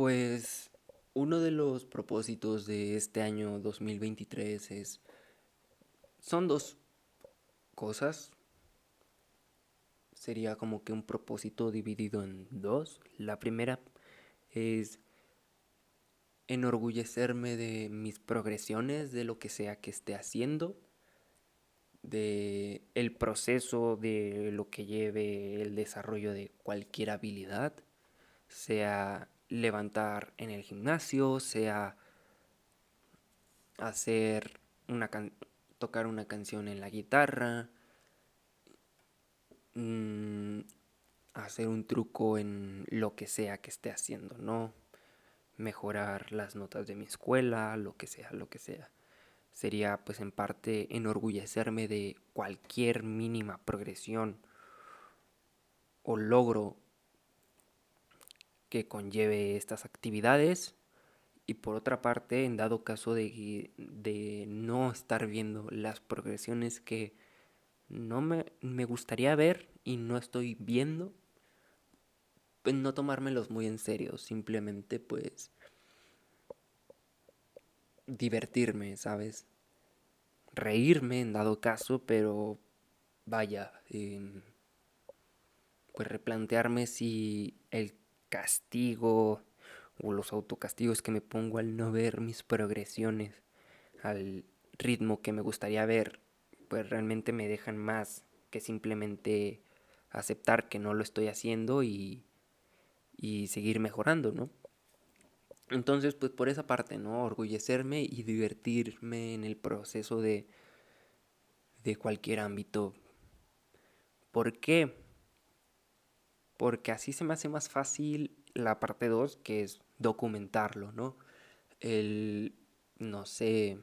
Pues uno de los propósitos de este año 2023 es... Son dos cosas. Sería como que un propósito dividido en dos. La primera es enorgullecerme de mis progresiones, de lo que sea que esté haciendo, de el proceso de lo que lleve el desarrollo de cualquier habilidad, sea levantar en el gimnasio, sea hacer una tocar una canción en la guitarra, mm, hacer un truco en lo que sea que esté haciendo, ¿no? Mejorar las notas de mi escuela, lo que sea, lo que sea. Sería pues en parte enorgullecerme de cualquier mínima progresión o logro que conlleve estas actividades y por otra parte, en dado caso de, de no estar viendo las progresiones que no me, me, gustaría ver y no estoy viendo, pues no tomármelos muy en serio, simplemente pues divertirme, ¿sabes? Reírme en dado caso, pero vaya, pues replantearme si el castigo o los autocastigos que me pongo al no ver mis progresiones al ritmo que me gustaría ver, pues realmente me dejan más que simplemente aceptar que no lo estoy haciendo y, y seguir mejorando, ¿no? Entonces, pues por esa parte, ¿no? Orgullecerme y divertirme en el proceso de, de cualquier ámbito. ¿Por qué? Porque así se me hace más fácil la parte 2, que es documentarlo, ¿no? El, no sé,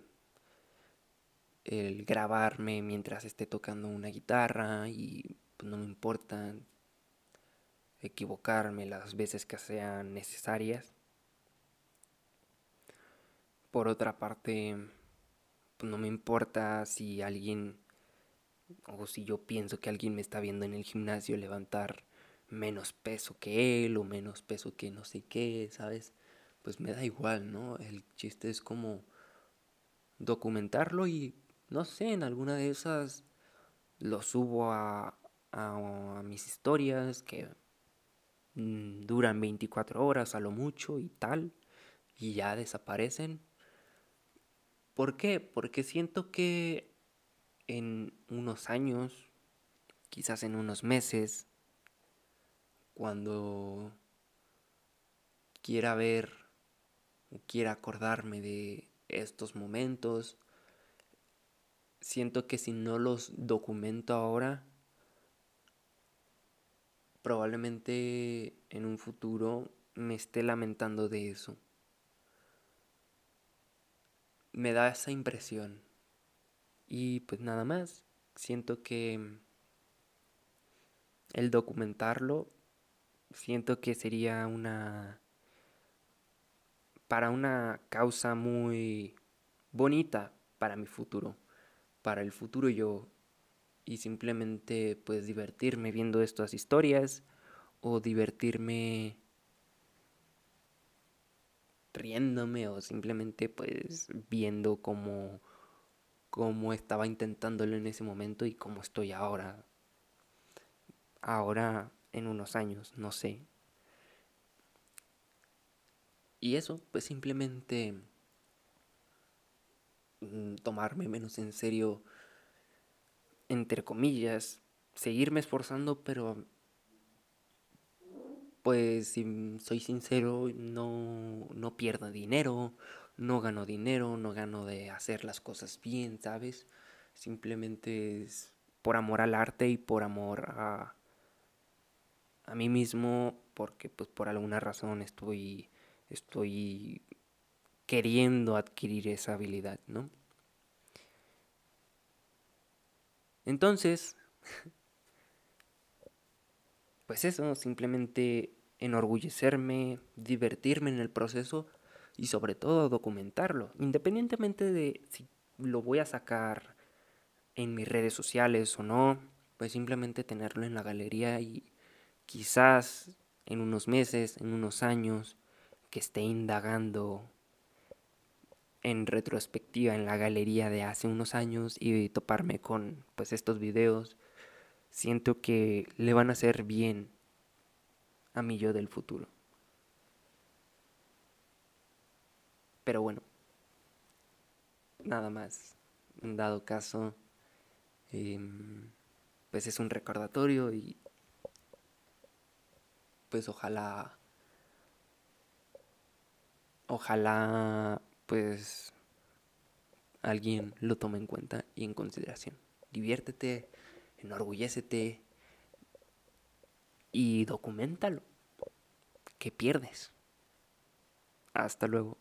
el grabarme mientras esté tocando una guitarra y pues, no me importa equivocarme las veces que sean necesarias. Por otra parte, pues no me importa si alguien o si yo pienso que alguien me está viendo en el gimnasio levantar menos peso que él o menos peso que no sé qué, ¿sabes? Pues me da igual, ¿no? El chiste es como documentarlo y no sé, en alguna de esas lo subo a, a, mis historias que mm, duran 24 horas a lo mucho y tal, y ya desaparecen. ¿Por qué? Porque siento que en unos años, quizás en unos meses, cuando quiera ver o quiera acordarme de estos momentos, siento que si no los documento ahora, probablemente en un futuro me esté lamentando de eso. Me da esa impresión. Y pues nada más, siento que el documentarlo siento que sería una para una causa muy bonita para mi futuro, para el futuro yo y simplemente pues divertirme viendo estas historias o divertirme riéndome o simplemente pues viendo cómo cómo estaba intentándolo en ese momento y cómo estoy ahora. Ahora en unos años, no sé. Y eso, pues simplemente mm, tomarme menos en serio, entre comillas, seguirme esforzando, pero pues si soy sincero, no, no pierdo dinero, no gano dinero, no gano de hacer las cosas bien, ¿sabes? Simplemente es por amor al arte y por amor a, a mí mismo porque pues por alguna razón estoy estoy queriendo adquirir esa habilidad, ¿no? Entonces, pues eso, simplemente enorgullecerme, divertirme en el proceso y sobre todo documentarlo, independientemente de si lo voy a sacar en mis redes sociales o no, pues simplemente tenerlo en la galería y quizás en unos meses, en unos años, que esté indagando en retrospectiva en la galería de hace unos años y toparme con pues estos videos, siento que le van a hacer bien a mi yo del futuro. Pero bueno, nada más. Dado caso, em, pues es un recordatorio y pues ojalá, ojalá pues alguien lo tome en cuenta y en consideración. Diviértete, enorgullécete y documentalo. ¿Qué pierdes? Hasta luego.